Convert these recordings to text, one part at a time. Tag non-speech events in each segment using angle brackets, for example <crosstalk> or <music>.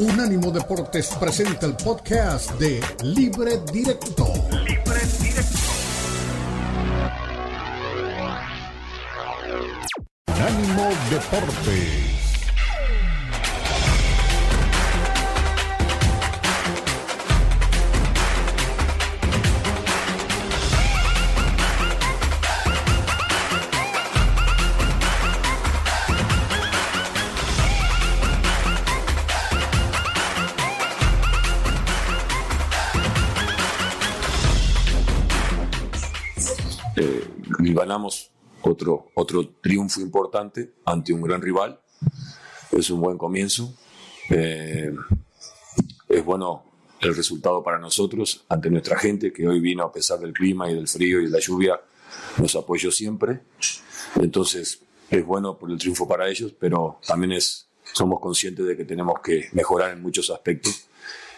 Unánimo Deportes presenta el podcast de Libre Directo. Libre Directo. Unánimo Deportes. Ganamos otro, otro triunfo importante ante un gran rival. Es un buen comienzo. Eh, es bueno el resultado para nosotros, ante nuestra gente que hoy vino a pesar del clima y del frío y de la lluvia, nos apoyó siempre. Entonces es bueno por el triunfo para ellos, pero también es, somos conscientes de que tenemos que mejorar en muchos aspectos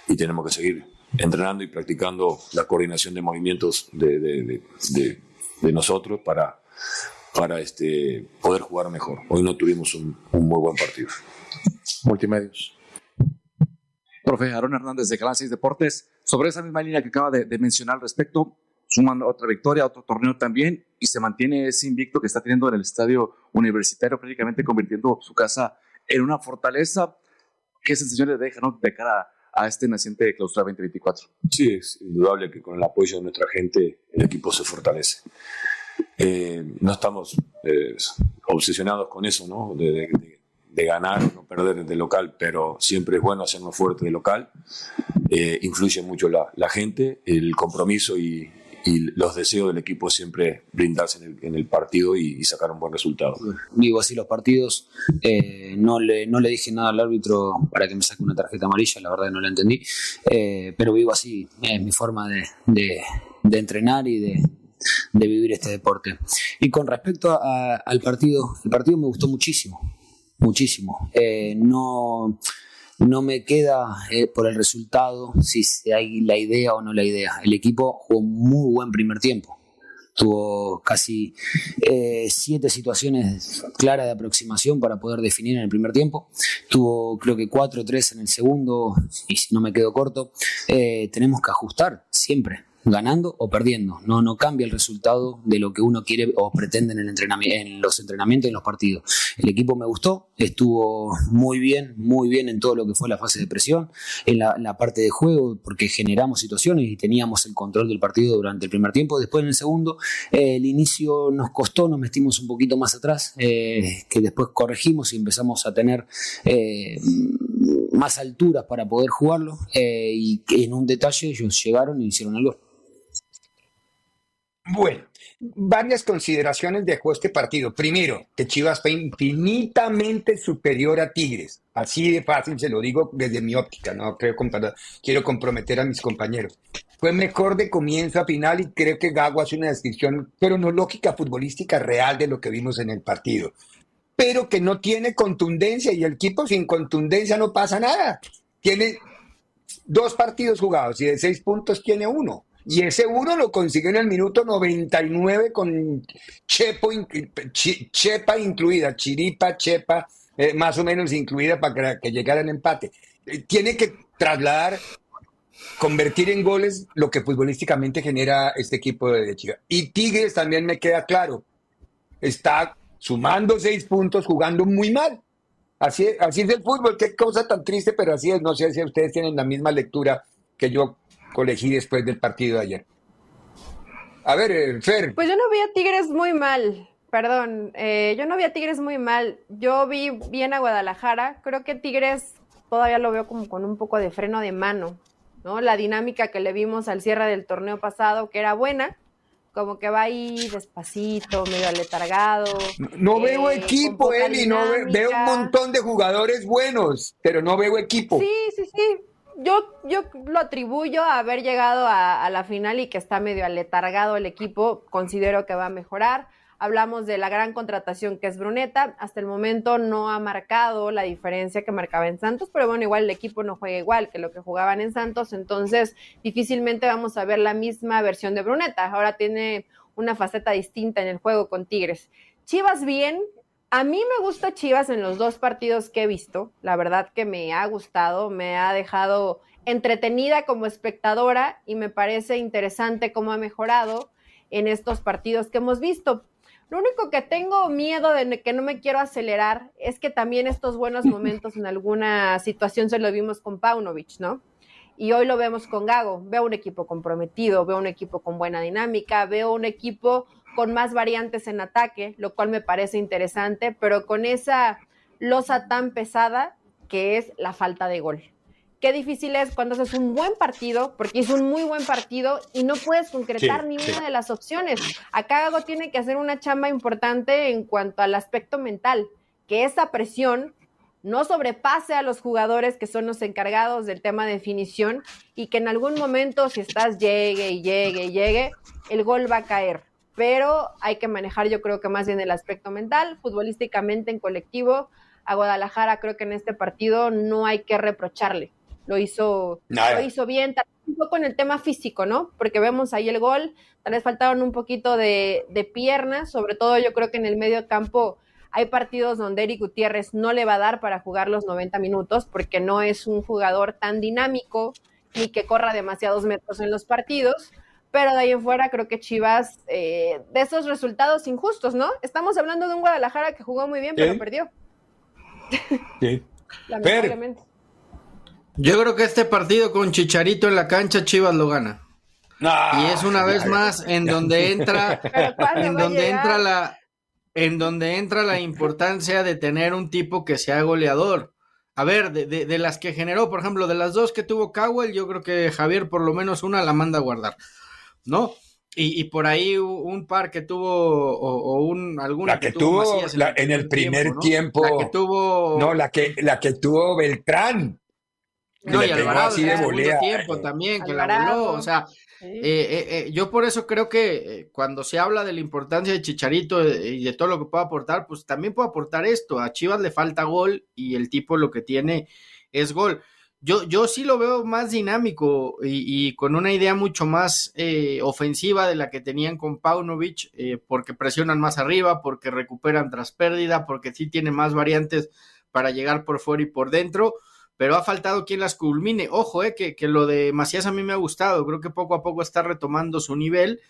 y tenemos que seguir entrenando y practicando la coordinación de movimientos de, nosotros para, para este, poder jugar mejor. Hoy no tuvimos un, muy buen partido. Multimedios. Profe Aaron Hernández de Canal Deportes, sobre esa misma línea que acaba de, mencionar al respecto, suman otra victoria, otro torneo también, y se mantiene ese invicto que está teniendo en el estadio universitario, prácticamente convirtiendo su casa en una fortaleza. ¿Qué sensaciones deja ¿no? de cara a este naciente de clausura 2024. Sí, es indudable que con el apoyo de nuestra gente el equipo se fortalece. Eh, no estamos eh, obsesionados con eso, ¿no? De, ganar o no perder de local, pero siempre es bueno hacernos fuerte de local. Eh, influye mucho la, la, gente, el compromiso y, y los deseos del equipo siempre brindarse en el, partido y, sacar un buen resultado. Vivo así los partidos, eh, no, le, no le dije nada al árbitro para que me saque una tarjeta amarilla, la verdad no la entendí, eh, pero vivo así, es mi forma de, de, entrenar y de, de, vivir este deporte. Y con respecto al partido, el partido me gustó muchísimo, muchísimo. Eh, no no me queda eh, por el resultado si hay la idea o no la idea. El equipo jugó muy buen primer tiempo. Tuvo casi eh, siete situaciones claras de aproximación para poder definir en el primer tiempo. Tuvo creo que cuatro o tres en el segundo, y si no me quedo corto, eh, tenemos que ajustar siempre ganando o perdiendo. No, no cambia el resultado de lo que uno quiere o pretende en, el entrenamiento, en los entrenamientos y en los partidos. El equipo me gustó, estuvo muy bien, muy bien en todo lo que fue la fase de presión, en la, parte de juego, porque generamos situaciones y teníamos el control del partido durante el primer tiempo. Después en el segundo, eh, el inicio nos costó, nos metimos un poquito más atrás, eh, que después corregimos y empezamos a tener... Eh, más alturas para poder jugarlo y en un detalle ellos llegaron y hicieron el gol. Bueno, varias consideraciones dejó este partido. Primero, que Chivas fue infinitamente superior a Tigres. Así de fácil se lo digo desde mi óptica, no creo quiero comprometer a mis compañeros. Fue mejor de comienzo a final y creo que Gago hace una descripción, pero no lógica futbolística real de lo que vimos en el partido. Pero que no tiene contundencia y el equipo sin contundencia no pasa nada. Tiene dos partidos jugados y de seis puntos tiene uno y ese uno lo consiguió en el minuto 99 con Chepo, Chepa incluida, Chiripa, Chepa, eh, más o menos incluida para que, llegara el empate. Eh, tiene que trasladar, convertir en goles lo que futbolísticamente genera este equipo de Chica. Y Tigres también me queda claro, está sumando seis puntos, jugando muy mal. Así, así es el fútbol, qué cosa tan triste, pero así es. No sé si ustedes tienen la misma lectura que yo colegí después del partido de ayer. A ver, eh, Fer. Pues yo no vi a Tigres muy mal, perdón, eh, yo no vi a Tigres muy mal, yo vi bien a Guadalajara, creo que Tigres todavía lo veo como con un poco de freno de mano, ¿no? La dinámica que le vimos al cierre del torneo pasado, que era buena, como que va ahí despacito, medio aletargado. No, veo eh, equipo, Eli, no veo un montón de jugadores buenos, pero no veo equipo. Sí, sí, sí yo, yo lo atribuyo a haber llegado a, la final y que está medio aletargado el equipo. Considero que va a mejorar. Hablamos de la gran contratación que es Bruneta. Hasta el momento no ha marcado la diferencia que marcaba en Santos, pero bueno, igual el equipo no juega igual que lo que jugaban en Santos, entonces difícilmente vamos a ver la misma versión de Bruneta. Ahora tiene una faceta distinta en el juego con Tigres. Chivas bien, A mí me gusta Chivas en los dos partidos que he visto. La verdad que me ha gustado, me ha dejado entretenida como espectadora y me parece interesante cómo ha mejorado en estos partidos que hemos visto. Lo único que tengo miedo de que no me quiero acelerar es que también estos buenos <laughs> momentos en alguna situación se lo vimos con Paunovic, ¿no? Y hoy lo vemos con Gago. Veo un equipo comprometido, veo un equipo con buena dinámica, veo un equipo con más variantes en ataque, lo cual me parece interesante, pero con esa losa tan pesada que es la falta de gol. Qué difícil es cuando haces un buen partido, porque es un muy buen partido y no puedes concretar ninguna de las opciones. Acá Gago tiene que hacer una chamba importante en cuanto al aspecto mental, que esa presión no sobrepase a los jugadores que son los encargados del tema de definición y que en algún momento, si estás llegue y llegue y llegue, el gol va a caer pero hay que manejar yo creo que más bien el aspecto mental, futbolísticamente en colectivo. A Guadalajara creo que en este partido no hay que reprocharle. Lo hizo, lo hizo bien, un poco en el tema físico, ¿no? Porque vemos ahí el gol, tal vez faltaron un poquito de, de piernas, sobre todo yo creo que en el medio campo hay partidos donde Eric Gutiérrez no le va a dar para jugar los 90 minutos porque no es un jugador tan dinámico ni que corra demasiados metros en los partidos pero de ahí en fuera creo que Chivas, eh, de esos resultados injustos, ¿no? Estamos hablando de un Guadalajara que jugó muy bien, pero perdió. Sí. <laughs> Lamentablemente. Yo creo que este partido con Chicharito en la cancha, Chivas lo gana. y es una vez más en donde <laughs> entra, en donde entra la, en donde entra la importancia de tener un tipo que sea goleador. A ver, de, de, de las que generó, por ejemplo, de las dos que tuvo Cowell, yo creo que Javier por lo menos una la manda a guardar. ¿No? Y, por ahí un par que tuvo, o, un alguna la que, tuvo, en el primer tiempo, La que tuvo. No, la que, la que tuvo Beltrán. No, y Alvarado en el segundo tiempo también, que la voló. O sea, eh, eh, eh, yo por eso creo que cuando se habla de la importancia de Chicharito y de todo lo que puede aportar, pues también puede aportar esto. A Chivas le falta gol y el tipo lo que tiene es gol. Yo, yo sí lo veo más dinámico y, con una idea mucho más eh, ofensiva de la que tenían con Paunovic, eh, porque presionan más arriba, porque recuperan tras pérdida, porque sí tiene más variantes para llegar por fuera y por dentro, pero ha faltado quien las culmine. Ojo, eh, que, que lo de Macías a mí me ha gustado, creo que poco a poco está retomando su nivel,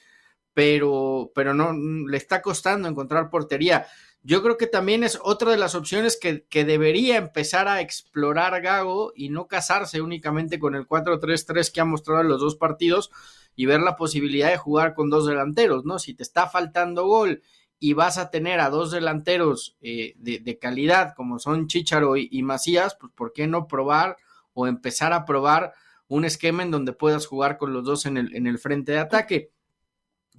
pero, pero no le está costando encontrar portería. Yo creo que también es otra de las opciones que, debería empezar a explorar Gago y no casarse únicamente con el 4-3-3 que ha mostrado en los dos partidos y ver la posibilidad de jugar con dos delanteros, ¿no? Si te está faltando gol y vas a tener a dos delanteros eh, de, calidad como son Chicharo y, Macías, pues ¿por qué no probar o empezar a probar un esquema en donde puedas jugar con los dos en el, en el frente de ataque?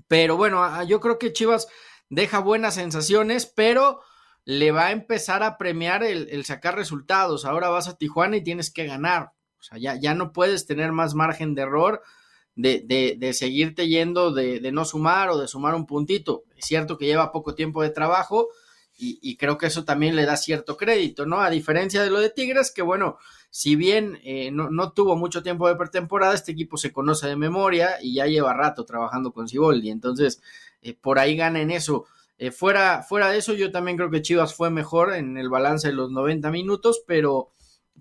Pero bueno, yo creo que Chivas deja buenas sensaciones, pero le va a empezar a premiar el, sacar resultados. Ahora vas a Tijuana y tienes que ganar. O sea, ya, ya no puedes tener más margen de error de, de, de seguirte yendo de, de, no sumar o de sumar un puntito. Es cierto que lleva poco tiempo de trabajo y, creo que eso también le da cierto crédito, ¿no? A diferencia de lo de Tigres, que bueno, si bien eh, no, no, tuvo mucho tiempo de pretemporada, este equipo se conoce de memoria y ya lleva rato trabajando con Ciboldi. Entonces, eh, por ahí gana en eso. Eh, fuera, fuera de eso, yo también creo que Chivas fue mejor en el balance de los 90 minutos, pero,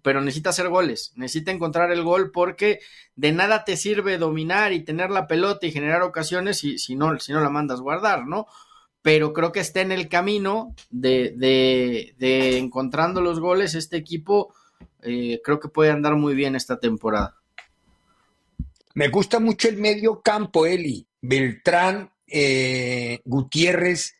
pero necesita hacer goles, necesita encontrar el gol porque de nada te sirve dominar y tener la pelota y generar ocasiones si, si, no, si no la mandas guardar, ¿no? Pero creo que está en el camino de, de, encontrando los goles. Este equipo eh, creo que puede andar muy bien esta temporada. Me gusta mucho el medio campo, Eli. Beltrán, eh, Gutiérrez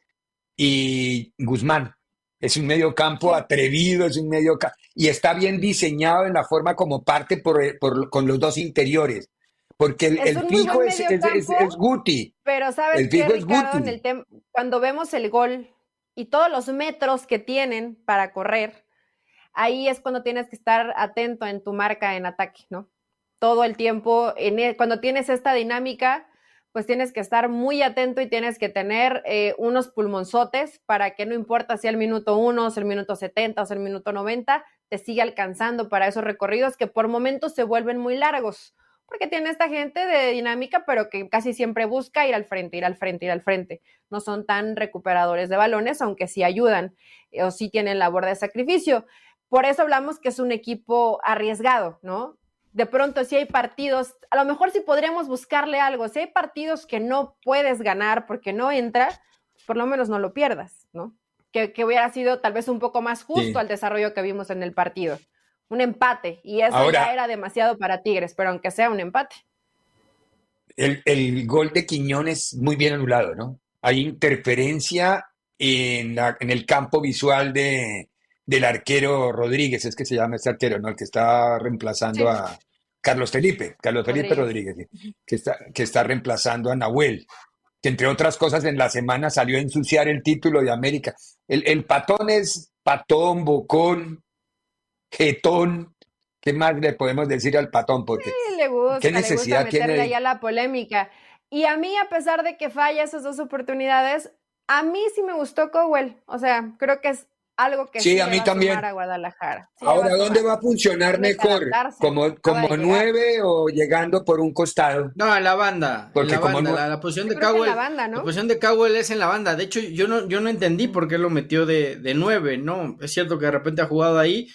y Guzmán. Es un medio campo atrevido, es un medio y está bien diseñado en la forma como parte por, con los dos interiores. Porque el, fijo es, es, Guti. Pero sabes que Ricardo, en el cuando vemos el gol y todos los metros que tienen para correr, ahí es cuando tienes que estar atento en tu marca en ataque, ¿no? Todo el tiempo, en e, cuando tienes esta dinámica, pues tienes que estar muy atento y tienes que tener eh, unos pulmonzotes para que no importa si el minuto 1, si el minuto 70 o si el minuto 90, te siga alcanzando para esos recorridos que por momentos se vuelven muy largos, porque tiene esta gente de dinámica, pero que casi siempre busca ir al frente, ir al frente, ir al frente. No son tan recuperadores de balones, aunque sí ayudan o sí tienen labor de sacrificio. Por eso hablamos que es un equipo arriesgado, ¿no? De pronto, si hay partidos, a lo mejor sí podríamos buscarle algo. Si hay partidos que no puedes ganar porque no entra, por lo menos no lo pierdas, ¿no? Que, hubiera sido tal vez un poco más justo al desarrollo que vimos en el partido un empate. Y eso ya era demasiado para Tigres, pero aunque sea un empate. El, gol de Quiñones muy bien anulado, ¿no? Hay interferencia en, en el campo visual de, del arquero Rodríguez, es que se llama este arquero, ¿no? El que está reemplazando a Carlos Felipe, Carlos Felipe Rodríguez, que, está, que está reemplazando a Nahuel, que entre otras cosas en la semana salió a ensuciar el título de América. El, el patón es patón, bocón, jetón. ¿Qué más le podemos decir al patón? Porque sí, le gusta, ¿qué necesidad le gusta meterle tiene? la polémica. Y a mí, a pesar de que falla esas dos oportunidades, a mí sí me gustó Cowell. O sea, creo que es algo que sí, a mí también. A Guadalajara. Ahora, ¿dónde va a funcionar mejor? ¿Como, como nueve o llegando por un costado? No, en la banda. Porque la, banda la, posición de Cowell. La, banda, ¿no? la posición de Cowell es en la banda. De hecho, yo no, yo no entendí por qué lo metió de, de nueve, ¿no? Es cierto que de repente ha jugado ahí,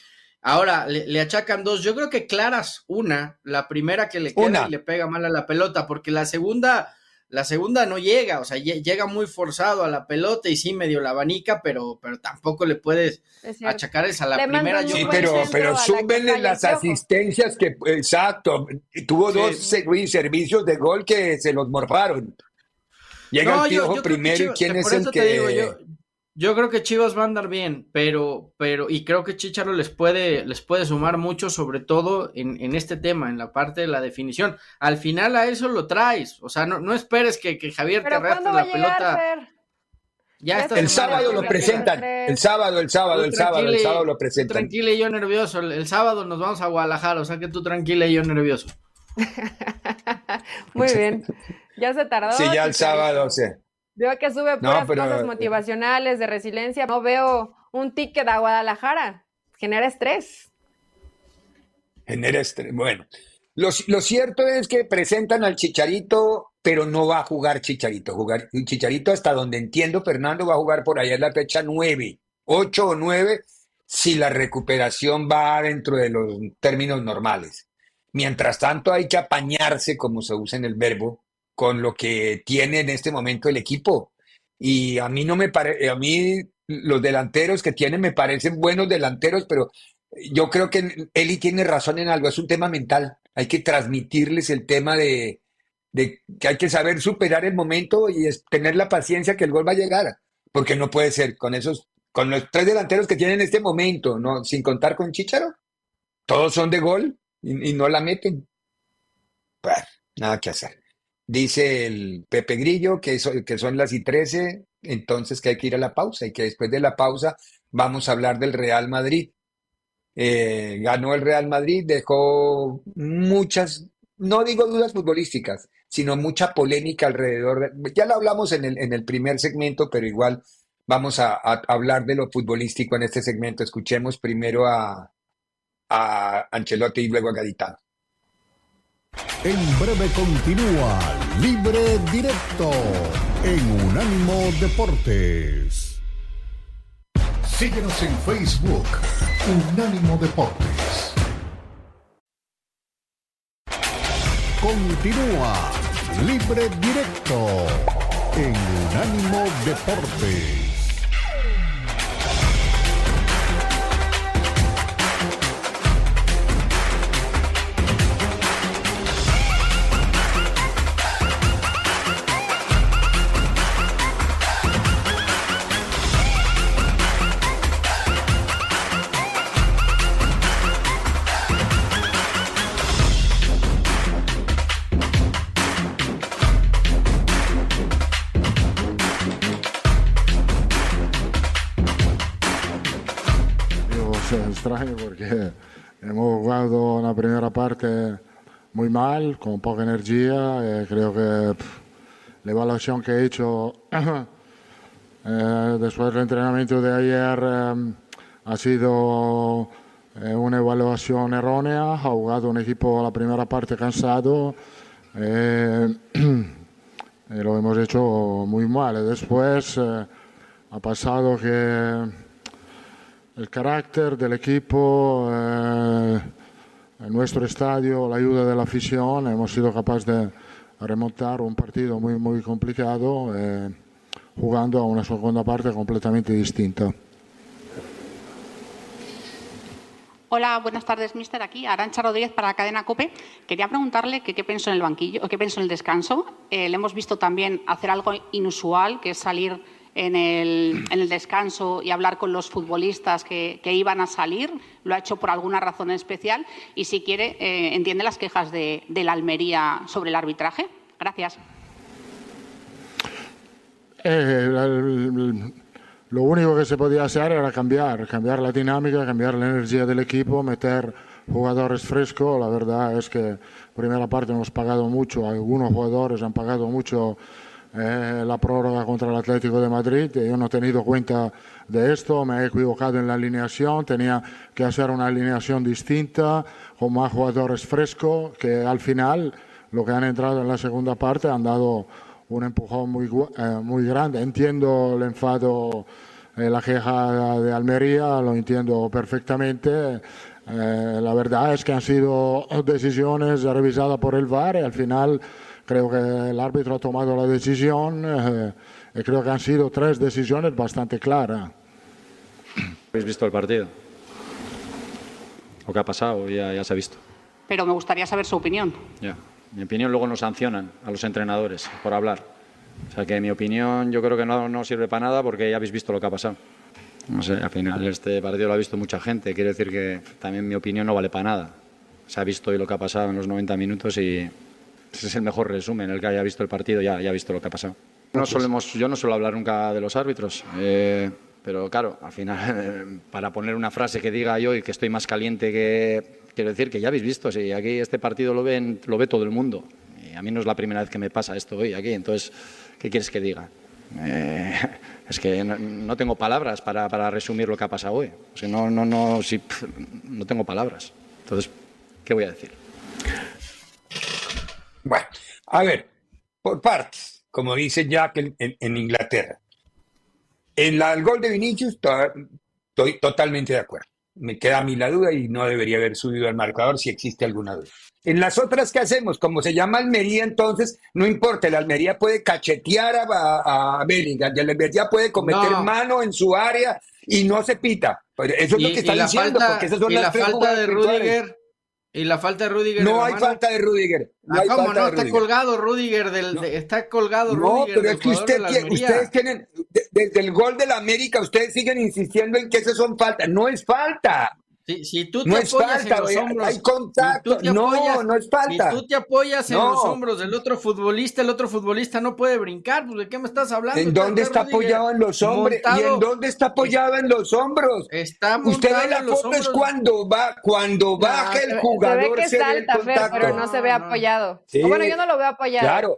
Ahora le, achacan dos. Yo creo que claras una, la primera que le queda y le pega mal a la pelota, porque la segunda, la segunda no llega, o sea, llega muy forzado a la pelota y sí medio la abanica, pero, pero tampoco le puedes achacar esa. La primera yo Sí, pero, pero súbenle las asistencias que, exacto, tuvo dos servicios de gol que se los morfaron. Llega el Piojo primero y quién es el que. Yo creo que Chivas va a andar bien, pero, pero, y creo que Chicharo les puede, les puede sumar mucho, sobre todo en, en, este tema, en la parte de la definición. Al final a eso lo traes, o sea, no, no esperes que, que Javier te arrastre la pelota. Ya está. El sábado lo presentan. El sábado, el sábado, el sábado, el sábado lo presentan. Tranquila y yo nervioso. El, sábado nos vamos a Guadalajara, o sea que tú tranquila y yo nervioso. <laughs> Muy bien. Ya se tardó. Sí, ya el sábado, sí. Veo que sube puras cosas eh, motivacionales, de resiliencia. No veo un ticket a Guadalajara. Genera estrés. Genera estrés. Bueno, lo, cierto es que presentan al Chicharito, pero no va a jugar Chicharito. Jugar Chicharito, hasta donde entiendo, Fernando va a jugar por allá en la fecha 9, 8 o 9, si la recuperación va dentro de los términos normales. Mientras tanto, hay que apañarse, como se usa en el verbo, con lo que tiene en este momento el equipo. Y a mí no me a mí los delanteros que tienen me parecen buenos delanteros, pero yo creo que Eli tiene razón en algo, es un tema mental. Hay que transmitirles el tema de, que hay que saber superar el momento y tener la paciencia que el gol va a llegar, porque no puede ser con esos, con los tres delanteros que tienen en este momento, no, sin contar con Chicharo, todos son de gol y, no la meten. Pues, nada que hacer. Dice el Pepe Grillo que, que son las y 13, entonces que hay que ir a la pausa y que después de la pausa vamos a hablar del Real Madrid. Eh, ganó el Real Madrid, dejó muchas, no digo dudas futbolísticas, sino mucha polémica alrededor. ya lo hablamos en el, en el primer segmento, pero igual vamos a, hablar de lo futbolístico en este segmento. Escuchemos primero a, a Ancelotti y luego a Gaditano. En breve continúa Libre Directo en Unánimo Deportes. Síguenos en Facebook, Unánimo Deportes. Continúa Libre Directo en Unánimo Deportes. Porque <laughs> hemos jugado una primera parte muy mal, con poca energía. Eh, creo que la evaluación que he hecho <clears throat> eh, después del entrenamiento de ayer eh, ha sido una evaluación errónea, ha jugado un equipo la primera parte cansado, eh, <clears throat> lo hemos hecho muy mal. Después ha pasado que el carácter del equipo, en nuestro estadio, la ayuda de la afición, hemos sido capaces de remontar un partido muy, muy complicado, jugando a una segunda parte completamente distinta. Hola, buenas tardes, mister. Aquí Arancha Rodríguez para la cadena COPE. Quería preguntarle qué pensó en el banquillo, qué pensó en el descanso. Eh, le hemos visto también hacer algo inusual, que es salir en el, en el descanso y hablar con los futbolistas que, que, iban a salir. Lo ha hecho por alguna razón especial. Y si quiere, eh, entiende las quejas de, de, la Almería sobre el arbitraje. Gracias. Eh, el, el, lo único que se podía hacer era cambiar, cambiar la dinámica, cambiar la energía del equipo, meter jugadores frescos. La verdad es que primera parte hemos pagado mucho, algunos jugadores han pagado mucho eh, la prórroga contra el Atlético de Madrid. Yo no he tenido cuenta de esto, me he equivocado en la alineación, tenía que hacer una alineación distinta, con más jugadores frescos, que al final, lo que han entrado en la segunda parte, han dado un empujón muy, eh, muy grande. Entiendo el enfado, eh, la queja de Almería, lo entiendo perfectamente. Eh, la verdad es que han sido decisiones revisadas por el VAR y al final creo que el árbitro ha tomado la decisión eh, y creo que han sido tres decisiones bastante claras. ¿Habéis visto el partido? Lo que ha pasado ya, ya se ha visto. Pero me gustaría saber su opinión. Ya. Mi opinión luego nos sancionan a los entrenadores por hablar. O sea que mi opinión yo creo que no, no sirve para nada porque ya habéis visto lo que ha pasado. No sé, al final este partido lo ha visto mucha gente. Quiere decir que también mi opinión no vale para nada. Se ha visto hoy lo que ha pasado en los 90 minutos y ese es el mejor resumen. El que haya visto el partido ya, ha visto lo que ha pasado. No solemos, yo no suelo hablar nunca de los árbitros. Eh, pero claro, al final, <laughs> para poner una frase que diga yo y que estoy más caliente que, Quiero decir que ya habéis visto, si aquí este partido lo, ven, lo ve todo el mundo. Y a mí no es la primera vez que me pasa esto hoy aquí, entonces, ¿qué quieres que diga? Eh, <laughs> es que no, tengo palabras para, para, resumir lo que ha pasado hoy. O sea, no, no, no, no tengo palabras. Entonces, ¿qué voy a decir? Bueno, a ver, por partes, como dice Jack en, en, en Inglaterra. En la, el gol de Vinicius estoy totalmente de acuerdo me queda a mí la duda y no debería haber subido al marcador si existe alguna duda. En las otras que hacemos, como se llama Almería, entonces no importa, el Almería puede cachetear a, a, a Bellingham, el Almería puede cometer no. mano en su área y no se pita. Eso es y, lo que está diciendo, falta, porque esas son y las la tres falta de Rudiger. Y la falta de Rudiger. No hay falta de Rudiger. No Ah, hay ¿Cómo falta no? de Está Rudiger. colgado Rudiger del. de- está colgado No, Rudiger pero del es que usted tiene- ustedes tienen, de- desde el gol de la América, ustedes siguen insistiendo en que esas son faltas. No es falta. Si, si tú te No es apoyas falta, en los hombros, hay contacto. si No, apoyas- no es falta. Si tú te apoyas en No. los hombros del otro futbolista, el otro futbolista no puede brincar. Pues, ¿De qué me estás hablando? ¿En dónde está apoyado en los hombros? ¿Y en dónde está apoyado en los hombros? Está Usted ve la foto es cuando va, cuando baja se, el ve- jugador se ve que se ve el salta, Fer, contacto. pero no se ve apoyado. Sí. Bueno, yo no lo veo apoyado. Claro.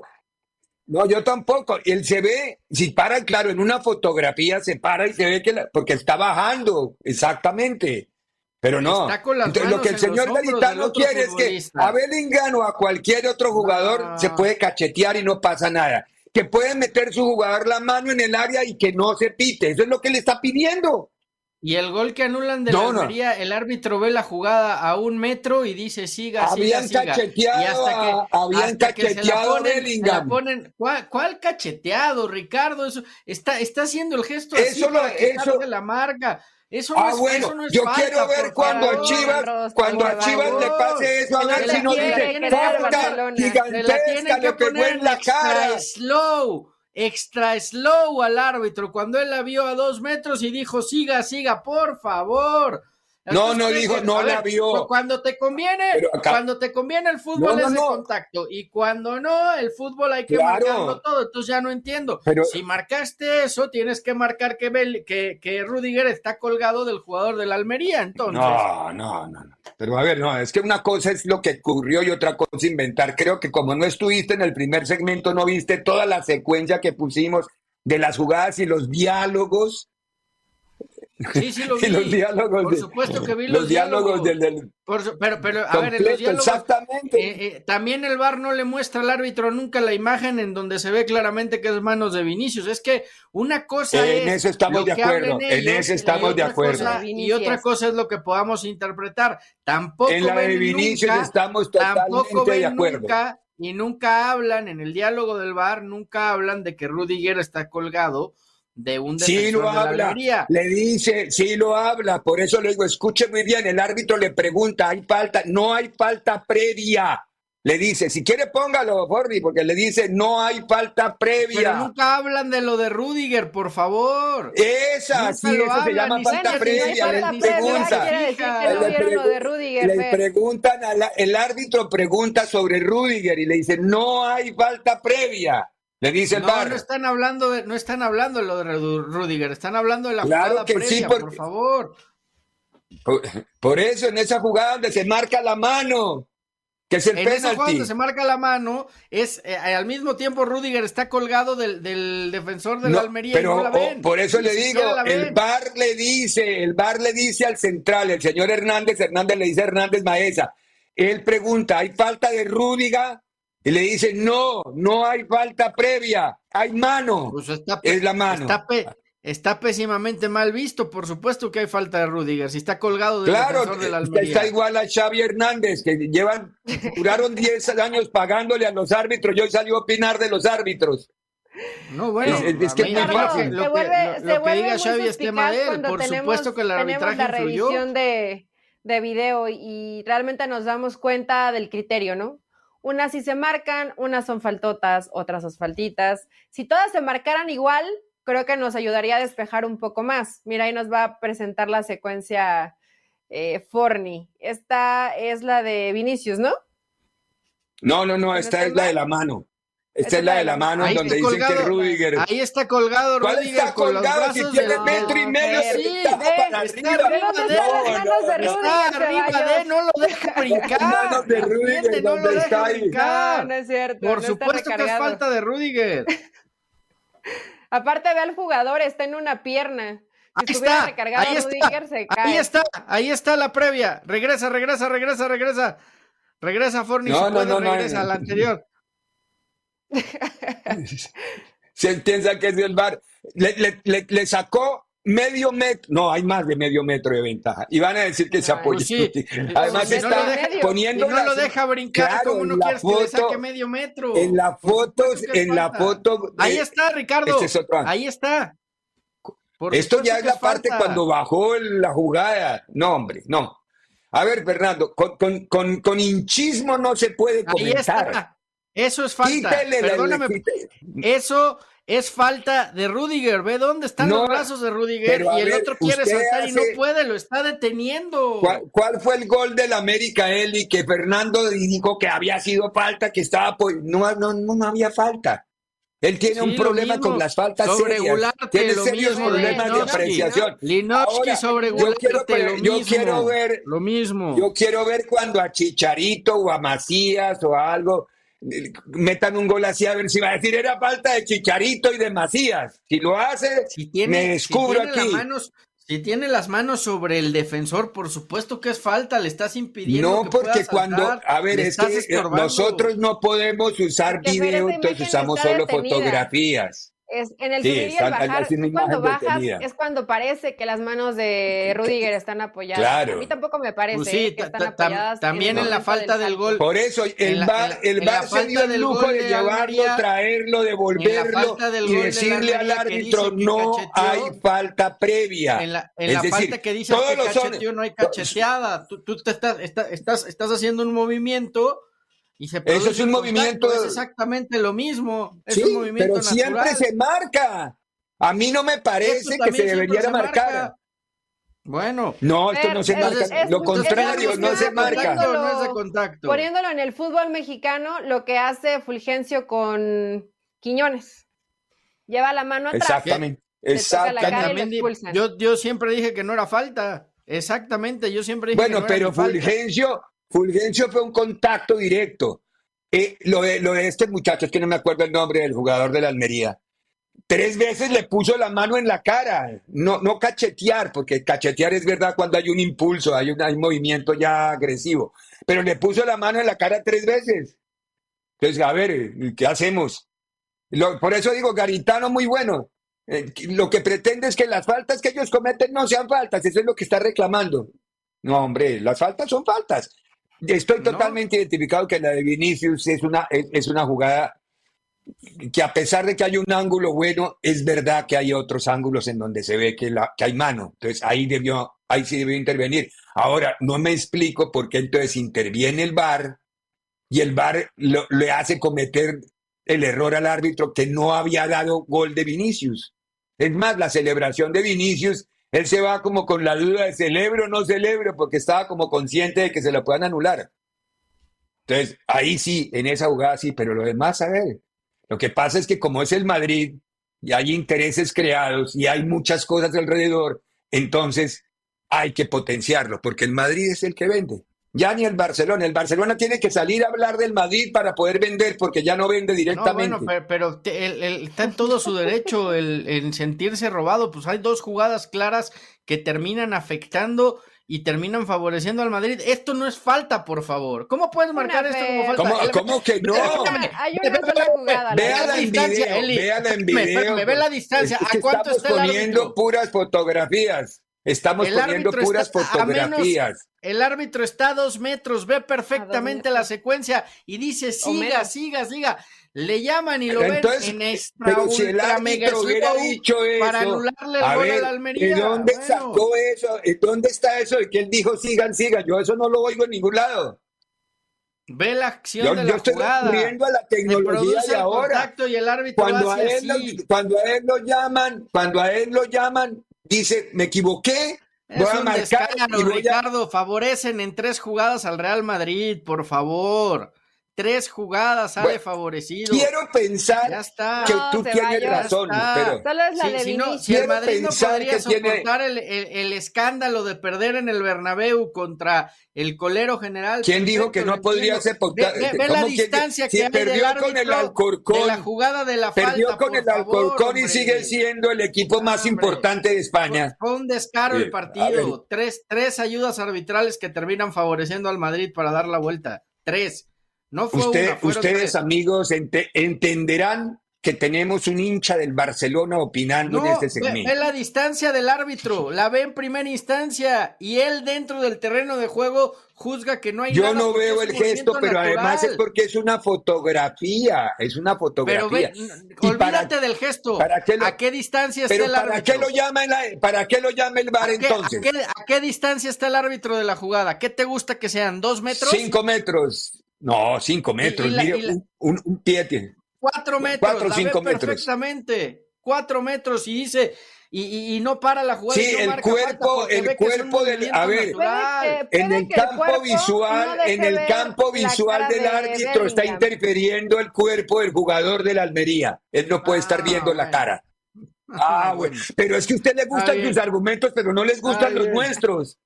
No, yo tampoco. Él se ve, si para, claro, en una fotografía se para y se ve que, la- porque está bajando, exactamente. Pero no. Entonces, lo que el señor Garitano quiere es que a Bellingham o a cualquier otro jugador se puede cachetear y no pasa nada. Que puede meter su jugador la mano en el área y que no se pite. Eso es lo que le está pidiendo. Y el gol que anulan de No, la no. Almería, el árbitro ve la jugada a un metro y dice siga, Habían siga, siga. cacheteado y hasta que, a- habían hasta que se la cacheteado a ponen, se la Bellingham. ponen- ¿cuál, cuál cacheteado, Ricardo? Eso está, está haciendo el gesto Eso así lo- para eso- la marca. Eso no Ah, es, bueno, eso no es yo falta, quiero ver cuando a. Chivas, Rostro, cuando a Chivas le pase eso, a ver si la no tiene, dice que no la falta gigantesca, le que pegó poner en la extra cara. slow, extra slow al árbitro cuando él la vio a dos metros y dijo siga, siga, por favor. No, no dijo, que- no la vio. Cuando te conviene, acá- cuando te conviene el fútbol No, no, es de no. contacto y cuando no, el fútbol hay que Claro. marcarlo todo. Entonces ya no entiendo. Pero- si marcaste eso, tienes que marcar que, Bel- que, que Rudiger está colgado del jugador de la Almería. Entonces, No, no, no, no. Pero a ver, no, es que una cosa es lo que ocurrió y otra cosa inventar. Creo que como no estuviste en el primer segmento, no viste toda la secuencia que pusimos de las jugadas y los diálogos Sí, sí lo <laughs> vi. los diálogos Por supuesto que vi los, diálogos, del, pero, pero, a ver, en los diálogos. Exactamente. Eh, eh, también el VAR no le muestra al árbitro nunca la imagen en donde se ve claramente que es manos de Vinicius. Es que una cosa es. En eso estamos de acuerdo. en eso estamos de acuerdo. y otra cosa es lo que podamos interpretar. Tampoco. En la de Vinicius estamos totalmente de acuerdo. Nunca, y nunca hablan, en el diálogo del VAR, nunca hablan de que Rudiger está colgado de un sí lo habla, le dice, sí lo habla, por eso le digo, escuche muy bien, el árbitro le pregunta, ¿hay falta? No hay falta previa. Le dice, si quiere póngalo, Forni, porque le dice, no hay falta previa. Pero nunca hablan de lo de Rudiger, por favor. Esa, sí, eso se llama falta previa. le preguntan. Le preguntan, el árbitro pregunta sobre Rudiger y le dice, no hay falta previa. Le dice el no, No están hablando de, no están hablando de lo de Rudiger, están hablando de la jugada previa, por favor. Por, eso, en esa jugada donde se marca la mano, que es el en esa jugada donde se marca la mano, es eh, al mismo tiempo Rudiger está colgado del, del defensor de la Almería pero, y no la ven. por eso le digo, el bar le dice, el bar le dice al central, el señor Hernández, Hernández le dice a Hernández Maeza, él pregunta, ¿hay falta de Rudiger? Y le dice, no, no hay falta previa, hay mano. Pues está, es la mano. Está, pésimamente mal visto, por supuesto que hay falta de Rudiger, si está colgado del claro, de la Almería. Está igual a Xavi Hernández, que llevan, duraron 10 años pagándole a los árbitros, yo salió a opinar de los árbitros. No, bueno, es, que, lo, que, lo, que, diga Xavi es tema de él, por supuesto que el arbitraje la revisión de, de video y realmente nos damos cuenta del criterio, ¿no? Unas sí se marcan, unas son faltotas, otras asfaltitas. Si todas se marcaran igual, creo que nos ayudaría a despejar un poco más. Mira, ahí nos va a presentar la secuencia eh, Forni. Esta es la de Vinicius, ¿no? No, no, no, esta es la de la mano. Esta es la de la mano donde dice que Rudiger. Ahí está colgado ¿Cuál Rudiger está colgado? si tiene metro y medio, sí, está para arriba. Está arriba de, no lo deja <laughs> brincar. Manos de Rudiger, no lo deja brincar. No, no es cierto. Por supuesto que es falta de Rudiger. <laughs> Aparte ve al jugador, está en una pierna. Si ahí está, recargado ahí Rudiger, está, se cae. Ahí está, ahí está la previa. Regresa, regresa, regresa, regresa. Regresa Forni, no, no, no, regresa a la anterior. Se piensa que es del bar. Le, sacó medio metro, no, hay más de medio metro de ventaja. Y van a decir que se apoyó. <laughs> Además está poniendo. no lo deja brincar, como no quieres que le saque medio metro? En la foto, en la foto. Ahí está, Ricardo. Este ahí está. Esto ya es la parte cuando bajó la jugada. No, hombre, no. A ver, Fernando, con, con, con, hinchismo no se puede comentar. Eso es falta. Perdóname. eso es falta de Rudiger. Ve dónde están los brazos de Rudiger y el otro quiere saltar y no puede, lo está deteniendo. ¿Cuál, fue el gol del América Eli que Fernando dijo que había sido falta, que estaba pues no, no, no había falta? Él tiene un problema con las faltas serias. Tiene serios problemas de apreciación. Linovsky sobre yo quiero, lo yo mismo, quiero ver lo mismo. Yo quiero ver cuando a Chicharito o a Macías o a algo metan un gol así a ver si va a decir era falta de Chicharito y de Macías. Si lo hace, me descubro aquí. si tiene las manos sobre el defensor, por supuesto que es falta, le estás impidiendo. No, porque cuando, a ver, es que nosotros no podemos usar video, entonces usamos solo fotografías. Es, en el subir y el bajar, cuando bajas, es cuando parece que las manos de <laughs> Rudiger están apoyadas. A mí tampoco me parece pues sí, que están apoyadas. También en, la falta del, gol. Por eso, el bar, el bar se dio el lujo de, llevarlo, traerlo, devolverlo y decirle al árbitro no hay falta previa. En la, en la falta que dice que cacheteó no hay cacheteada. Tú, tú te estás, estás, estás haciendo un movimiento eso es un movimiento. Es exactamente lo mismo. Es sí, un movimiento pero siempre se marca. A mí no me parece que se debería marcar. Bueno. No, esto no se marca. lo contrario, no se marca. No es de contacto. Poniéndolo en el fútbol mexicano, lo que hace Fulgencio con Quiñones. Lleva la mano atrás. Exactamente. Exactamente. Yo, yo siempre dije que no era falta. Exactamente, yo siempre dije bueno, que no pero Fulgencio, Fulgencio fue un contacto directo. Eh, lo, de, lo de este muchacho, es que no me acuerdo el nombre del jugador de la Almería. tres veces le puso la mano en la cara, no, no cachetear, porque cachetear es verdad cuando hay un impulso, hay un, movimiento ya agresivo, pero le puso la mano en la cara tres veces. Entonces, a ver, ¿qué hacemos? por eso digo, Garitano muy bueno. Eh, lo que pretende es que las faltas que ellos cometen no sean faltas, eso es lo que está reclamando. No, hombre, las faltas son faltas. Estoy totalmente identificado que la de Vinicius es una, es una jugada que a pesar de que hay un ángulo bueno, es verdad que hay otros ángulos en donde se ve que, la, que hay mano. Entonces ahí debió, ahí sí debió intervenir. Ahora, no me explico por qué entonces interviene el VAR y el VAR le hace cometer el error al árbitro que no había dado gol de Vinicius. Es más, la celebración de Vinicius, él se va como con la duda de celebro o no celebro, porque estaba como consciente de que se la puedan anular. Entonces, ahí sí, en esa jugada sí, pero lo demás, a ver, lo que pasa es que como es el Madrid y hay intereses creados y hay muchas cosas alrededor, entonces hay que potenciarlo, porque el Madrid es el que vende. Ya ni el Barcelona. El Barcelona tiene que salir a hablar del Madrid para poder vender, porque ya no vende directamente. No, bueno, pero, está en todo su derecho el, en sentirse robado. Pues hay dos jugadas claras que terminan afectando y terminan favoreciendo al Madrid. Esto no es falta, por favor. ¿Cómo puedes marcar esto como falta? ¿Cómo, ¿cómo que no? Hay una jugada. En video, véala en video. Me, ve la distancia. ¿A cuánto está el poniendo puras fotografías. Estamos poniendo puras fotografías. el árbitro está a dos metros, ve perfectamente la secuencia y dice siga, siga, siga. Le llaman y lo ven en extra pero si el árbitro hubiera dicho eso, para anularle el gol a la Almería. ¿De dónde sacó eso? ¿Dónde está eso de que él dijo sigan, sigan? Yo eso no lo oigo en ningún lado. Ve la acción de la yo estoy jugada. a la tecnología de ahora. Y el árbitro cuando, a él cuando a él lo llaman, cuando a él lo llaman, dice, me equivoqué, voy a marcar. Ricardo, favorecen en tres jugadas al Real Madrid, por favor. Tres jugadas sale favorecido. Quiero pensar que tú tienes razón, pero si, no, si el Madrid no podría soportar el, el, escándalo de perder en el Bernabéu contra el colero general. ¿Quién dijo que no podría soportar? Ve, ve la distancia que, hay perdió del con el Alcorcón, de la jugada de la perdió falta, con el Alcorcón y sigue siendo el equipo más importante de España. Fue un descaro el partido. Tres, tres ayudas arbitrales que terminan favoreciendo al Madrid para dar la vuelta. Tres. No fue ustedes, amigos, entenderán que tenemos un hincha del Barcelona opinando en este segmento. Ve, la distancia del árbitro, la ve en primera instancia y él dentro del terreno de juego juzga que no hay Yo no veo el gesto, pero además es porque es una fotografía, es una fotografía. Pero olvídate del gesto. ¿A qué distancia está el árbitro? ¿para qué lo llama el, para qué lo llama el VAR entonces? ¿a qué, distancia está el árbitro de la jugada? ¿Qué te gusta que sean? ¿Dos metros? Cinco metros. No, cinco metros. mire, un, pie tiene. Cuatro metros. Cuatro cinco metros. Perfectamente. Cuatro metros y dice. Y, y, no para la jugada. Sí, el cuerpo, el cuerpo del. A ver, en el campo visual, en el campo visual del árbitro está interfiriendo el cuerpo del jugador de la Almería. Él no puede estar ah, viendo la cara. <laughs> Ah, bueno. Pero es que a usted le gustan sus argumentos, pero no les gustan los nuestros.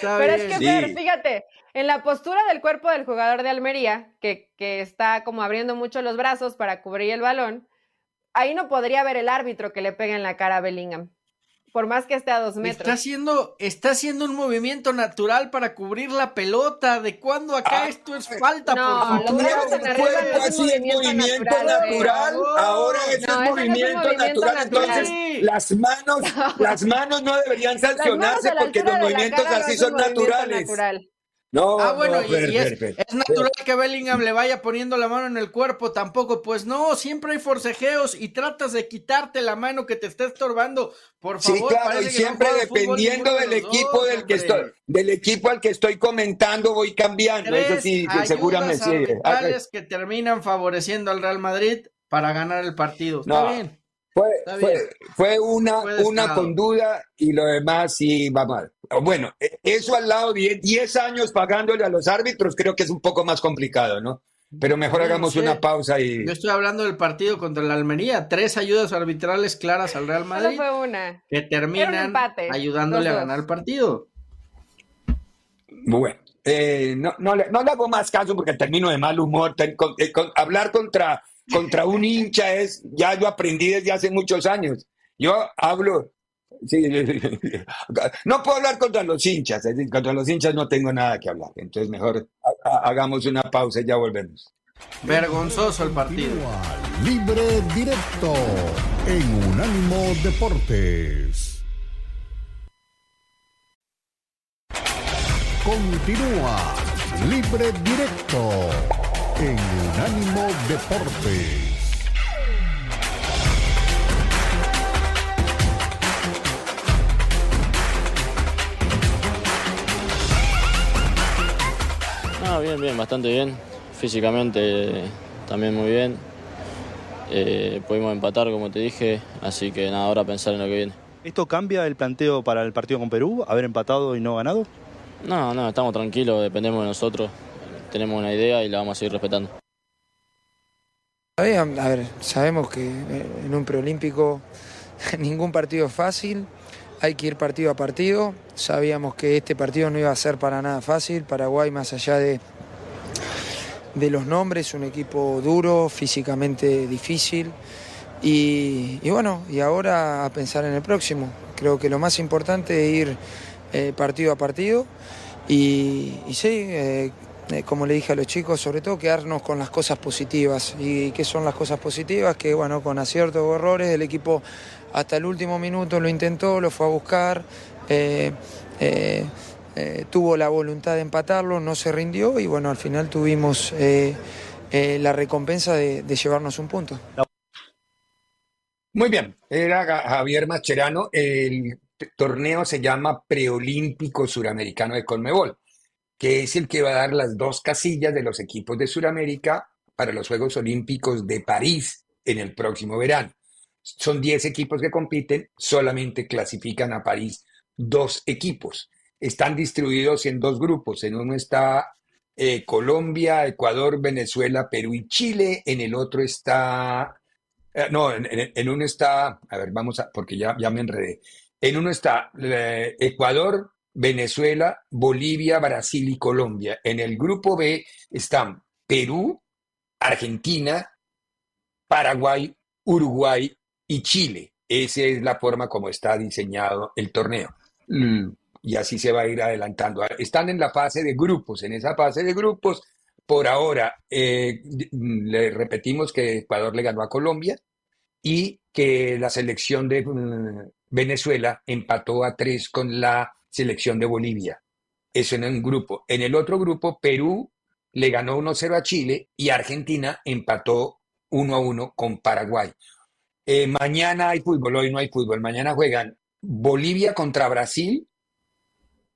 Pero es que, fíjate, en la postura del cuerpo del jugador de Almería, que, que, está como abriendo mucho los brazos para cubrir el balón, ahí no podría ver el árbitro que le pega en la cara a Bellingham por más que esté a dos metros. Está haciendo, está haciendo un movimiento natural para cubrir la pelota. ¿De cuándo acá ah, esto es falta? No, por favor. así es movimiento natural. Ahora es un movimiento, natural. Entonces, las manos, <laughs> las manos no deberían sancionarse porque los movimientos así son naturales. No, ah, bueno, y, es, natural que Bellingham le vaya poniendo la mano en el cuerpo, tampoco, pues no, siempre hay forcejeos y tratas de quitarte la mano que te está estorbando, por favor. Sí, claro, y siempre dependiendo del equipo del que estoy, del equipo al que estoy comentando, voy cambiando, eso sí, seguramente sí. que terminan favoreciendo al Real Madrid para ganar el partido, está bien. Fue, fue, una, una con duda y lo demás sí va mal. Bueno, e, eso al lado de 10 años pagándole a los árbitros creo que es un poco más complicado, ¿no? Pero mejor hagamos una pausa y... Yo estoy hablando del partido contra la Almería. Tres ayudas arbitrales claras al Real Madrid. fue una. Que terminan ayudándole a ganar el partido. Bueno, eh, no, no, le, no, le, hago más caso porque termino de mal humor. Eh, hablar contra contra un hincha es, ya lo aprendí desde hace muchos años. Yo hablo, <laughs> no puedo hablar contra los hinchas, contra los hinchas no tengo nada que hablar. Entonces mejor hagamos una pausa y ya volvemos. Vergonzoso el partido. Libre directo en Unánimo Deportes. Continúa Libre directo en Unánimo Deportes. Ah, bien, bien, bastante bien. Físicamente también muy bien. Eh, pudimos empatar, como te dije, así que nada, ahora pensar en lo que viene. ¿Esto cambia el planteo para el partido con Perú, haber empatado y no ganado? No, no, estamos tranquilos, dependemos de nosotros, tenemos una idea y la vamos a seguir respetando. A ver, sabemos que eh, en un preolímpico <laughs> ningún partido es fácil, hay que ir partido a partido, sabíamos que este partido no iba a ser para nada fácil, Paraguay más allá de, de los nombres, un equipo duro, físicamente difícil y, bueno, y ahora a pensar en el próximo, creo que lo más importante es ir eh, partido a partido. Y, sí, eh, eh, como le dije a los chicos, sobre todo quedarnos con las cosas positivas. ¿Y qué son las cosas positivas? Que bueno, con aciertos o errores, el equipo hasta el último minuto lo intentó, lo fue a buscar. tuvo la voluntad de empatarlo, no se rindió y bueno, al final tuvimos la recompensa de, de llevarnos un punto. Muy bien, era Javier Macherano, el torneo se llama Preolímpico Suramericano de Conmebol, que es el que va a dar las dos casillas de los equipos de Suramérica para los Juegos Olímpicos de París en el próximo verano. Son 10 equipos que compiten, solamente clasifican a París dos equipos. Están distribuidos en dos grupos. En uno está eh, Colombia, Ecuador, Venezuela, Perú y Chile. En el otro está... Eh, no, en, uno está... A ver, vamos a... porque ya, ya me enredé. En uno está eh, Ecuador, Venezuela, Bolivia, Brasil y Colombia. En el grupo B están Perú, Argentina, Paraguay, Uruguay y Chile. Esa es la forma como está diseñado el torneo. Mm, y así se va a ir adelantando. Están en la fase de grupos. En esa fase de grupos, por ahora, eh, le repetimos que Ecuador le ganó a Colombia y que la selección de mm, Venezuela empató a tres con la selección de Bolivia. Eso en un grupo. En el otro grupo, Perú le ganó 1-0 a Chile y Argentina empató 1-1 con Paraguay. Eh, mañana hay fútbol, hoy no hay fútbol. Mañana juegan Bolivia contra Brasil,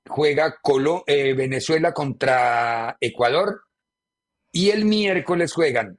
juega eh, Venezuela contra Ecuador y el miércoles juegan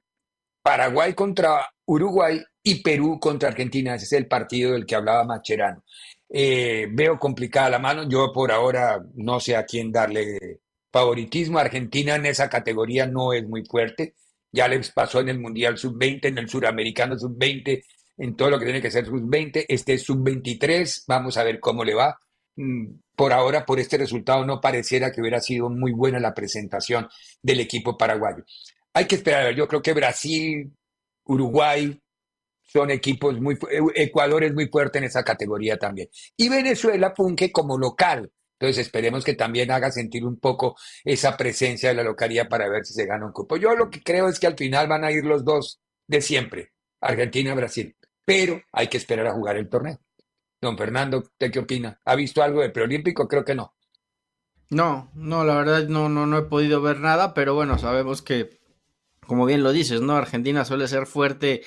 Paraguay contra Uruguay y Perú contra Argentina. Ese es el partido del que hablaba Macherano. Eh, veo complicada la mano. Yo por ahora no sé a quién darle favoritismo. Argentina en esa categoría no es muy fuerte. Ya les pasó en el Mundial Sub-20, en el Suramericano Sub-20, en todo lo que tiene que ser Sub-20. Este es Sub-23. Vamos a ver cómo le va. Mm, por ahora, por este resultado, no pareciera que hubiera sido muy buena la presentación del equipo paraguayo. Hay que esperar. Yo creo que Brasil, Uruguay, son equipos muy, Ecuador es muy fuerte en esa categoría también. Y Venezuela funge como local. Entonces esperemos que también haga sentir un poco esa presencia de la localidad para ver si se gana un cupo. Yo lo que creo es que al final van a ir los dos de siempre, Argentina Brasil. Pero hay que esperar a jugar el torneo. Don Fernando, ¿usted qué opina? ¿Ha visto algo de preolímpico? Creo que no. No, no, la verdad no, no, no he podido ver nada, pero bueno, sabemos que, como bien lo dices, ¿no? Argentina suele ser fuerte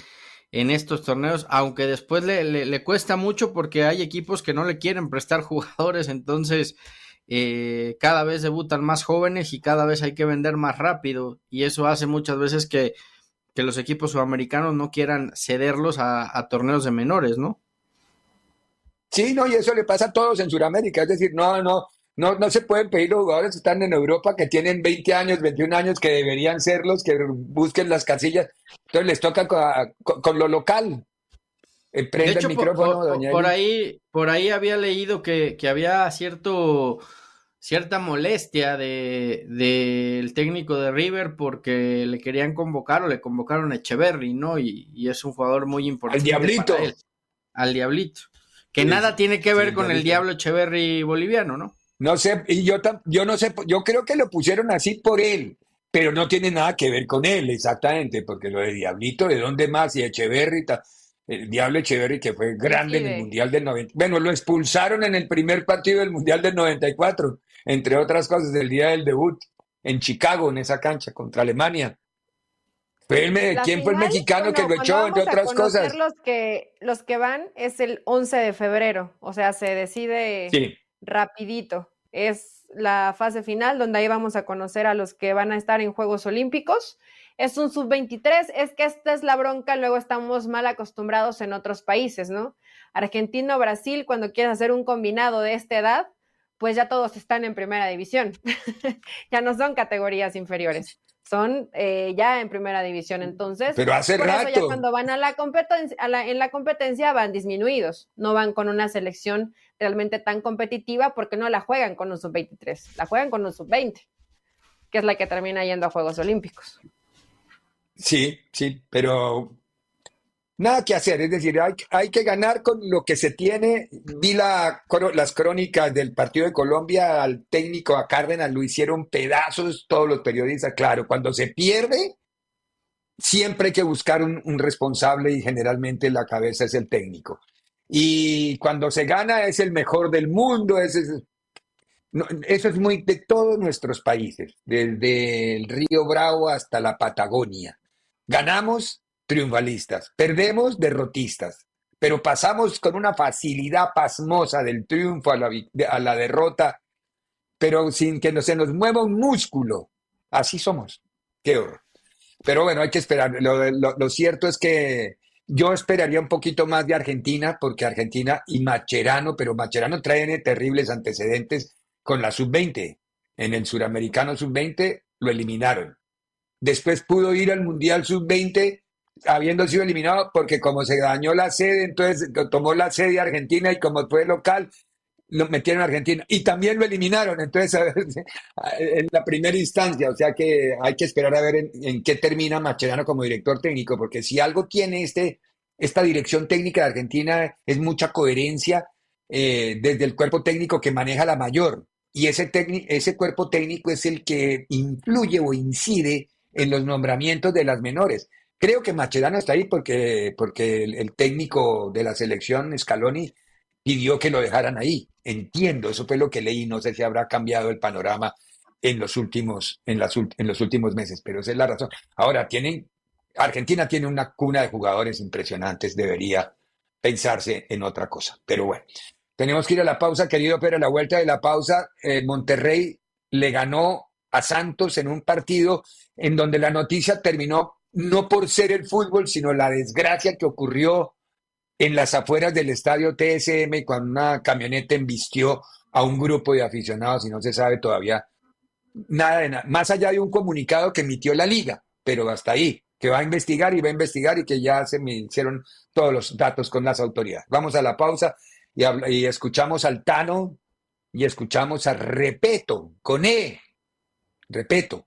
en estos torneos, aunque después le, le, cuesta mucho porque hay equipos que no le quieren prestar <laughs> jugadores, entonces eh, cada vez debutan más jóvenes y cada vez hay que vender más rápido y eso hace muchas veces que, que los equipos sudamericanos no quieran cederlos a, a, torneos de menores, ¿no? Sí, no, y eso le pasa a todos en Sudamérica, es decir, no, no, no, no se pueden pedir los jugadores que están en Europa que tienen 20 años, 21 años, que deberían ser los que busquen las casillas. Entonces les toca con, lo local. Eh, prende el micrófono, por, por, ahí, por ahí había leído que, había cierto cierta molestia del de, técnico de River porque le querían convocar o le convocaron a Echeverry, ¿no? Y, es un jugador muy importante. Al Diablito. Al Diablito. Que nada tiene que ver con el Diablo Echeverry boliviano, ¿no? No sé, y yo, yo no sé, yo creo que lo pusieron así por él, pero no tiene nada que ver con él, exactamente, porque lo de Diablito, ¿de dónde más? Y Echeverry, el Diablo Echeverry, que fue grande en el Mundial del 90. Bueno, lo expulsaron en el primer partido del Mundial del 94, entre otras cosas, del día del debut, en Chicago, en esa cancha, contra Alemania. ¿Quién fue el mexicano que lo echó, entre otras cosas? Los que, los que van es el 11 de febrero, o sea, se decide rapidito. Es la fase final donde ahí vamos a conocer a los que van a estar en Juegos Olímpicos. Es un sub-23, es que esta es la bronca, luego estamos mal acostumbrados en otros países, ¿no? Argentina o Brasil, cuando quieres hacer un combinado de esta edad, pues ya todos están en primera división, <laughs> ya no son categorías inferiores son eh, ya en primera división. Entonces, pero hace por rato. Eso ya cuando van a la competencia, en la competencia van disminuidos, no van con una selección realmente tan competitiva porque no la juegan con un sub-23, la juegan con un sub-20, que es la que termina yendo a Juegos Olímpicos. Sí, sí, pero nada que hacer, es decir, hay, hay, que ganar con lo que se tiene. Vi la, las crónicas del partido de Colombia, al técnico, a Cárdenas, lo hicieron pedazos todos los periodistas. Claro, cuando se pierde, siempre hay que buscar un, responsable y generalmente la cabeza es el técnico. Y cuando se gana es el mejor del mundo, es, eso es muy de todos nuestros países, desde el Río Bravo hasta la Patagonia. Ganamos triunfalistas. Perdemos derrotistas, pero pasamos con una facilidad pasmosa del triunfo a la, a la derrota, pero sin que no, se nos mueva un músculo. Así somos. Qué horror. Pero bueno, hay que esperar. Lo, cierto es que yo esperaría un poquito más de Argentina, porque Argentina y Macherano, pero Macherano trae terribles antecedentes con la sub-20. En el suramericano sub-20 lo eliminaron. Después pudo ir al Mundial sub-20 habiendo sido eliminado porque como se dañó la sede, entonces tomó la sede Argentina y como fue local, lo metieron a Argentina y también lo eliminaron, entonces <laughs> en la primera instancia, o sea que hay que esperar a ver en, qué termina Macherano como director técnico, porque si algo tiene este, esta dirección técnica de Argentina es mucha coherencia eh, desde el cuerpo técnico que maneja la mayor y ese, ese cuerpo técnico es el que influye o incide en los nombramientos de las menores. Creo que Macherano está ahí porque, porque el, técnico de la selección, Scaloni, pidió que lo dejaran ahí. Entiendo, eso fue lo que leí, no sé si habrá cambiado el panorama en los últimos, en las, en los últimos meses, pero esa es la razón. Ahora, tienen, Argentina tiene una cuna de jugadores impresionantes, debería pensarse en otra cosa. Pero bueno, tenemos que ir a la pausa, querido, pero a la vuelta de la pausa, eh, Monterrey le ganó a Santos en un partido en donde la noticia terminó no por ser el fútbol, sino la desgracia que ocurrió en las afueras del estadio TSM cuando una camioneta embistió a un grupo de aficionados y no se sabe todavía nada de nada, más allá de un comunicado que emitió la liga, pero hasta ahí, que va a investigar y va a investigar y que ya se me hicieron todos los datos con las autoridades. Vamos a la pausa y, y escuchamos al Tano y escuchamos a Repeto, con E, Repeto,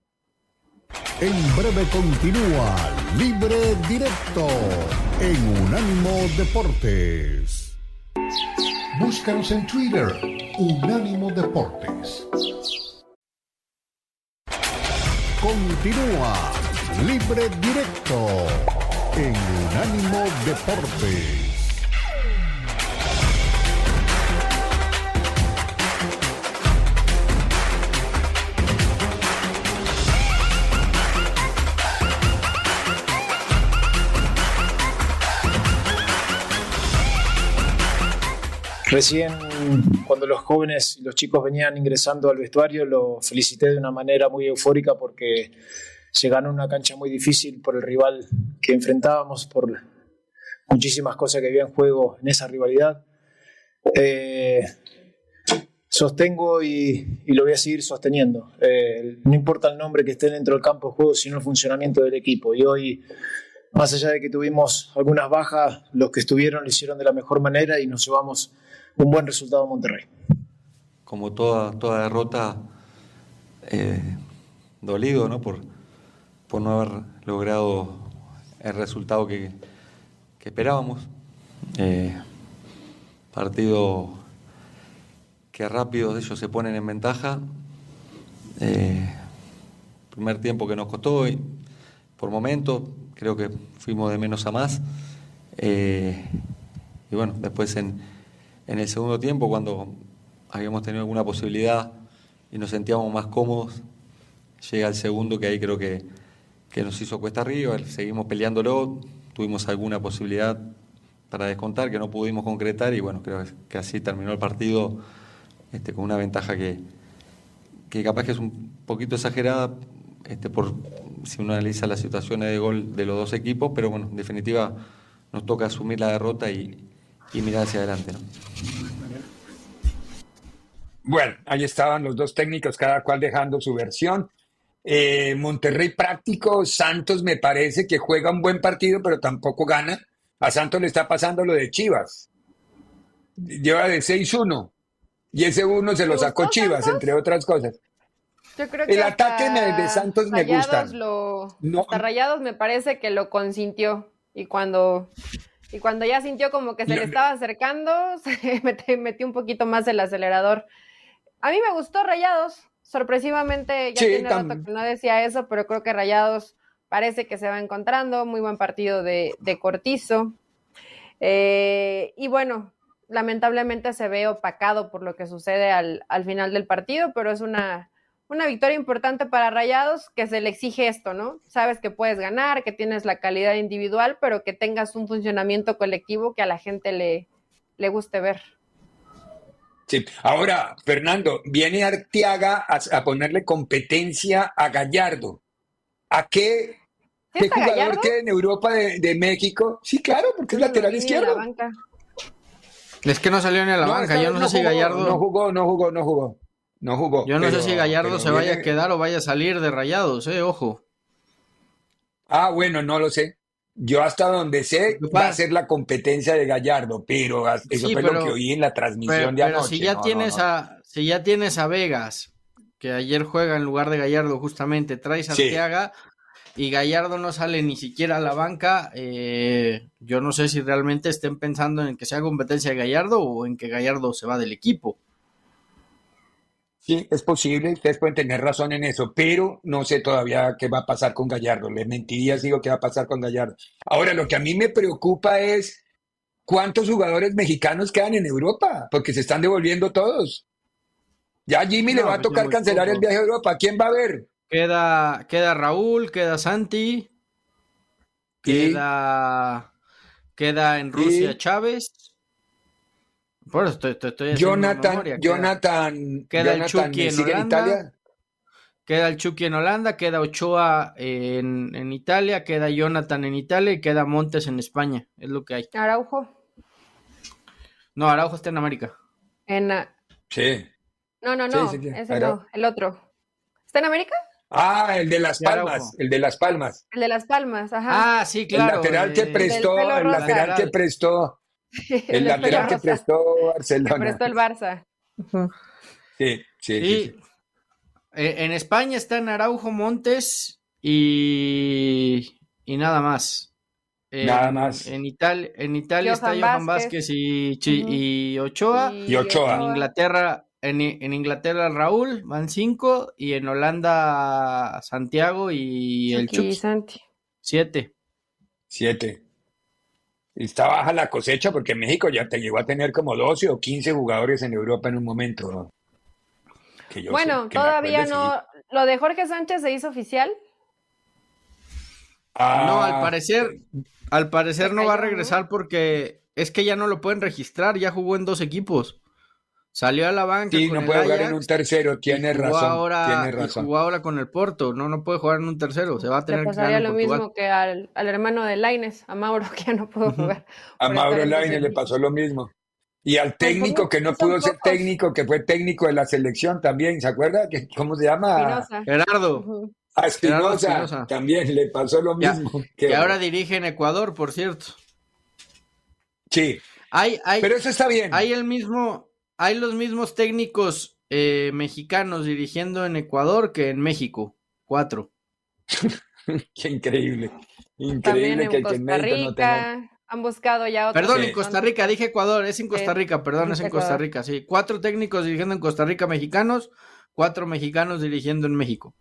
en breve continúa Libre Directo en Unánimo Deportes. Búscanos en Twitter, Unánimo Deportes. Continúa Libre Directo en Unánimo Deportes. Recién, cuando los jóvenes y los chicos venían ingresando al vestuario, lo felicité de una manera muy eufórica porque se ganó una cancha muy difícil por el rival que enfrentábamos, por muchísimas cosas que había en juego en esa rivalidad. Eh, sostengo y, lo voy a seguir sosteniendo. Eh, no importa el nombre que esté dentro del campo de juego, sino el funcionamiento del equipo. Y hoy, más allá de que tuvimos algunas bajas, los que estuvieron lo hicieron de la mejor manera y nos llevamos un buen resultado en Monterrey. como toda, toda derrota, eh, dolido ¿no? por, por no haber logrado el resultado que, que esperábamos. Eh, partido que rápido ellos se ponen en ventaja. Eh, primer tiempo que nos costó y por momentos creo que fuimos de menos a más. Y bueno, después en, en el segundo tiempo, cuando habíamos tenido alguna posibilidad y nos sentíamos más cómodos, llega el segundo que ahí creo que, que nos hizo cuesta arriba, seguimos peleándolo, tuvimos alguna posibilidad para descontar que no pudimos concretar y bueno, creo que así terminó el partido este, con una ventaja que, que capaz que es un poquito exagerada este, por si uno analiza las situaciones de gol de los dos equipos, pero bueno, en definitiva nos toca asumir la derrota y, y mirar hacia adelante. ¿no? Bueno, ahí estaban los dos técnicos, cada cual dejando su versión. Eh, Monterrey práctico, Santos me parece que juega un buen partido, pero tampoco gana. A Santos le está pasando lo de Chivas. Lleva de 6-1 y ese uno se lo sacó Chivas, entre otras cosas. Yo creo que el ataque de Santos me gusta. Lo, Hasta Rayados me parece que lo consintió y cuando y cuando ya sintió como que se le estaba acercando, <laughs> se metió un poquito más el acelerador. A mí me gustó Rayados, sorpresivamente, ya tiene rato que no decía eso, pero creo que Rayados parece que se va encontrando, muy buen partido de, Cortizo. Eh, y bueno, lamentablemente se ve opacado por lo que sucede al, final del partido, pero es una, una victoria importante para Rayados que se le exige esto, ¿no? Sabes que puedes ganar, que tienes la calidad individual, pero que tengas un funcionamiento colectivo que a la gente le, le guste ver. Sí. Ahora, Fernando, viene Arteaga a, ponerle competencia a Gallardo. ¿A qué, qué jugador queda en Europa de, México? Sí, claro, porque es lateral izquierdo. Es que no salió ni a la banca. Yo no, sé si Gallardo. No jugó, no jugó, no jugó. No jugó. Yo no sé si Gallardo se vaya a quedar o vaya a salir de rayados, eh, ojo. Ah, bueno, no lo sé. Yo hasta donde sé va a ser la competencia de Gallardo, pero eso fue lo que oí en la transmisión de anoche. si ya tienes a si ya tienes a Vegas, que ayer juega en lugar de Gallardo justamente, traes a Arteaga y Gallardo no sale ni siquiera a la banca, eh, yo no sé si realmente estén pensando en que sea competencia de Gallardo o en que Gallardo se va del equipo. Sí, es posible, ustedes pueden tener razón en eso, pero no sé todavía qué va a pasar con Gallardo. Les mentiría si digo qué va a pasar con Gallardo. Ahora, lo que a mí me preocupa es cuántos jugadores mexicanos quedan en Europa, porque se están devolviendo todos. Ya a Jimmy le va a tocar cancelar el viaje a Europa. ¿Quién va a ver? Queda, queda Raúl, queda Santi, queda, queda en Rusia Chávez Jonathan, Jonathan, queda, el Chucky en Holanda. Queda el Chucky en Holanda, queda Ochoa en, Italia, queda Jonathan en Italia y queda Montes en España. Es lo que hay. Araujo. No, Araujo está en América. En. Sí. No, no, no. ese no, el otro. ¿Está en América? Ah, el de Las Palmas, el de Las Palmas. El de Las Palmas, ajá. Ah, sí, claro. El lateral que prestó, el lateral que prestó <laughs> el lateral que prestó Barcelona. Que prestó el Barça. Sí, sí, sí, eh, En España están Araujo Montes y, y nada más. nada más. En, Italia, en Italia está Johan Vázquez, y, y, Ochoa. Y Ochoa. En Inglaterra, en, en, Inglaterra Raúl, van cinco. Y en Holanda Santiago y el Chucky. Siete. Siete. Está baja la cosecha porque México ya te llegó a tener como 12 o 15 jugadores en Europa en un momento. bueno, todavía no. ¿Lo de Jorge Sánchez se hizo oficial? Ah, no, al parecer, al parecer no va a regresar porque es que ya no lo pueden registrar, ya jugó en dos equipos. Salió a la banca. Sí, no puede jugar en un tercero, tiene razón. Ahora, tiene razón. jugó ahora con el Porto, no, no puede jugar en un tercero, se va a tener Le pasaría lo mismo que al, hermano de Laines, a Mauro, <laughs> que ya no pudo jugar. A Mauro Laines le pasó lo mismo. Y al técnico que no pudo ser técnico, que fue técnico de la selección también, ¿se acuerda? ¿Cómo se llama? Gerardo. A Espinosa también le pasó lo mismo. que ahora dirige en Ecuador, por cierto. Sí. Hay, hay, Pero eso está bien. Hay el mismo, hay los mismos técnicos eh, mexicanos dirigiendo en Ecuador que en México. Cuatro. <laughs> Qué increíble. Increíble que, en Costa Rica han buscado ya otros. Perdón, en Costa Rica, dije Ecuador, es en Costa Rica, perdón, es en Costa Rica, sí. Cuatro técnicos dirigiendo en Costa Rica mexicanos, cuatro mexicanos dirigiendo en México.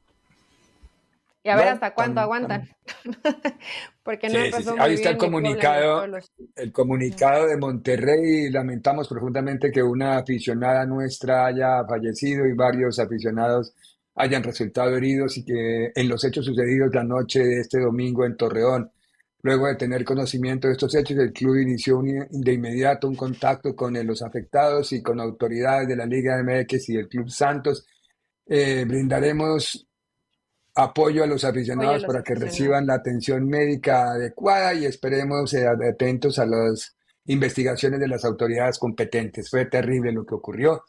Y a ver hasta cuánto aguantan. <laughs> Porque no sí, Ahí está el comunicado, el comunicado de Monterrey. Lamentamos profundamente que una aficionada nuestra haya fallecido y varios aficionados hayan resultado heridos y que en los hechos sucedidos la noche de este domingo en Torreón, luego de tener conocimiento de estos hechos, el club inició de inmediato un contacto con los afectados y con autoridades de la Liga MX y el Club Santos. Eh, brindaremos apoyo a los aficionados para que reciban la atención médica adecuada y esperemos eh, atentos a las investigaciones de las autoridades competentes. Fue terrible lo que ocurrió.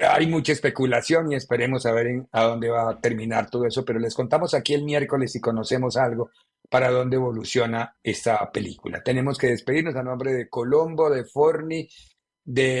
Hay mucha especulación y esperemos a ver a dónde va a terminar todo eso, pero les contamos aquí el miércoles si conocemos algo para dónde evoluciona esta película. Tenemos que despedirnos a nombre de Colombo, de Forni, de...